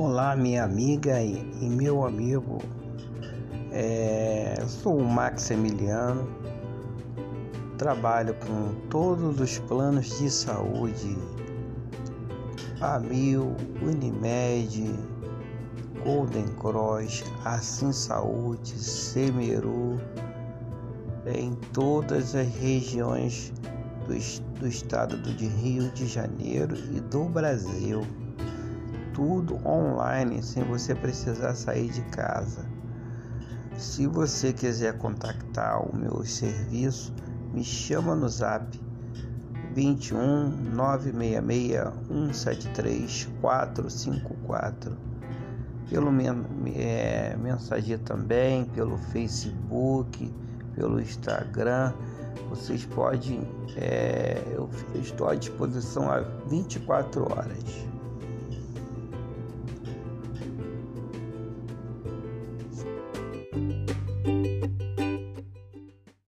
Olá, minha amiga e, e meu amigo. É, sou o Maximiliano, trabalho com todos os planos de saúde, Amil, Unimed, Golden Cross, Assim Saúde, Semeru, em todas as regiões do, do estado do Rio de Janeiro e do Brasil tudo online, sem você precisar sair de casa. Se você quiser contactar o meu serviço, me chama no zap 21 966 173 454 pelo é, também, pelo Facebook, pelo Instagram. Vocês podem, é, eu estou à disposição há 24 horas.